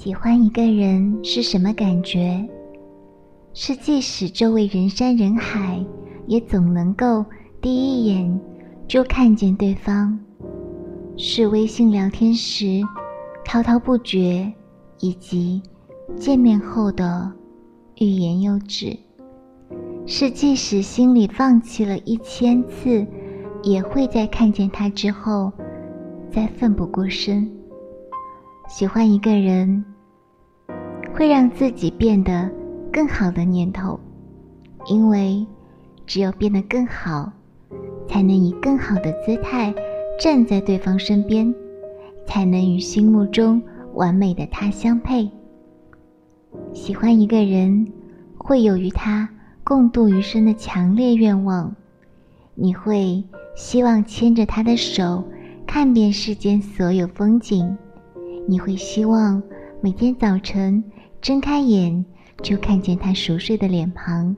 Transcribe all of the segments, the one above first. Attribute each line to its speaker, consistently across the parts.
Speaker 1: 喜欢一个人是什么感觉？是即使周围人山人海，也总能够第一眼就看见对方；是微信聊天时滔滔不绝，以及见面后的欲言又止；是即使心里放弃了一千次，也会在看见他之后再奋不顾身。喜欢一个人，会让自己变得更好的念头，因为只有变得更好，才能以更好的姿态站在对方身边，才能与心目中完美的他相配。喜欢一个人，会有与他共度余生的强烈愿望，你会希望牵着他的手，看遍世间所有风景。你会希望每天早晨睁开眼就看见他熟睡的脸庞，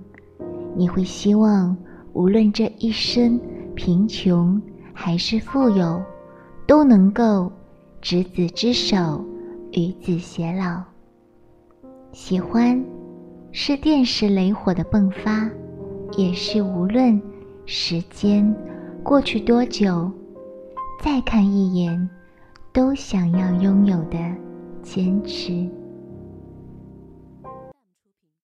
Speaker 1: 你会希望无论这一生贫穷还是富有，都能够执子之手，与子偕老。喜欢，是电石雷火的迸发，也是无论时间过去多久，再看一眼。都想要拥有的坚持。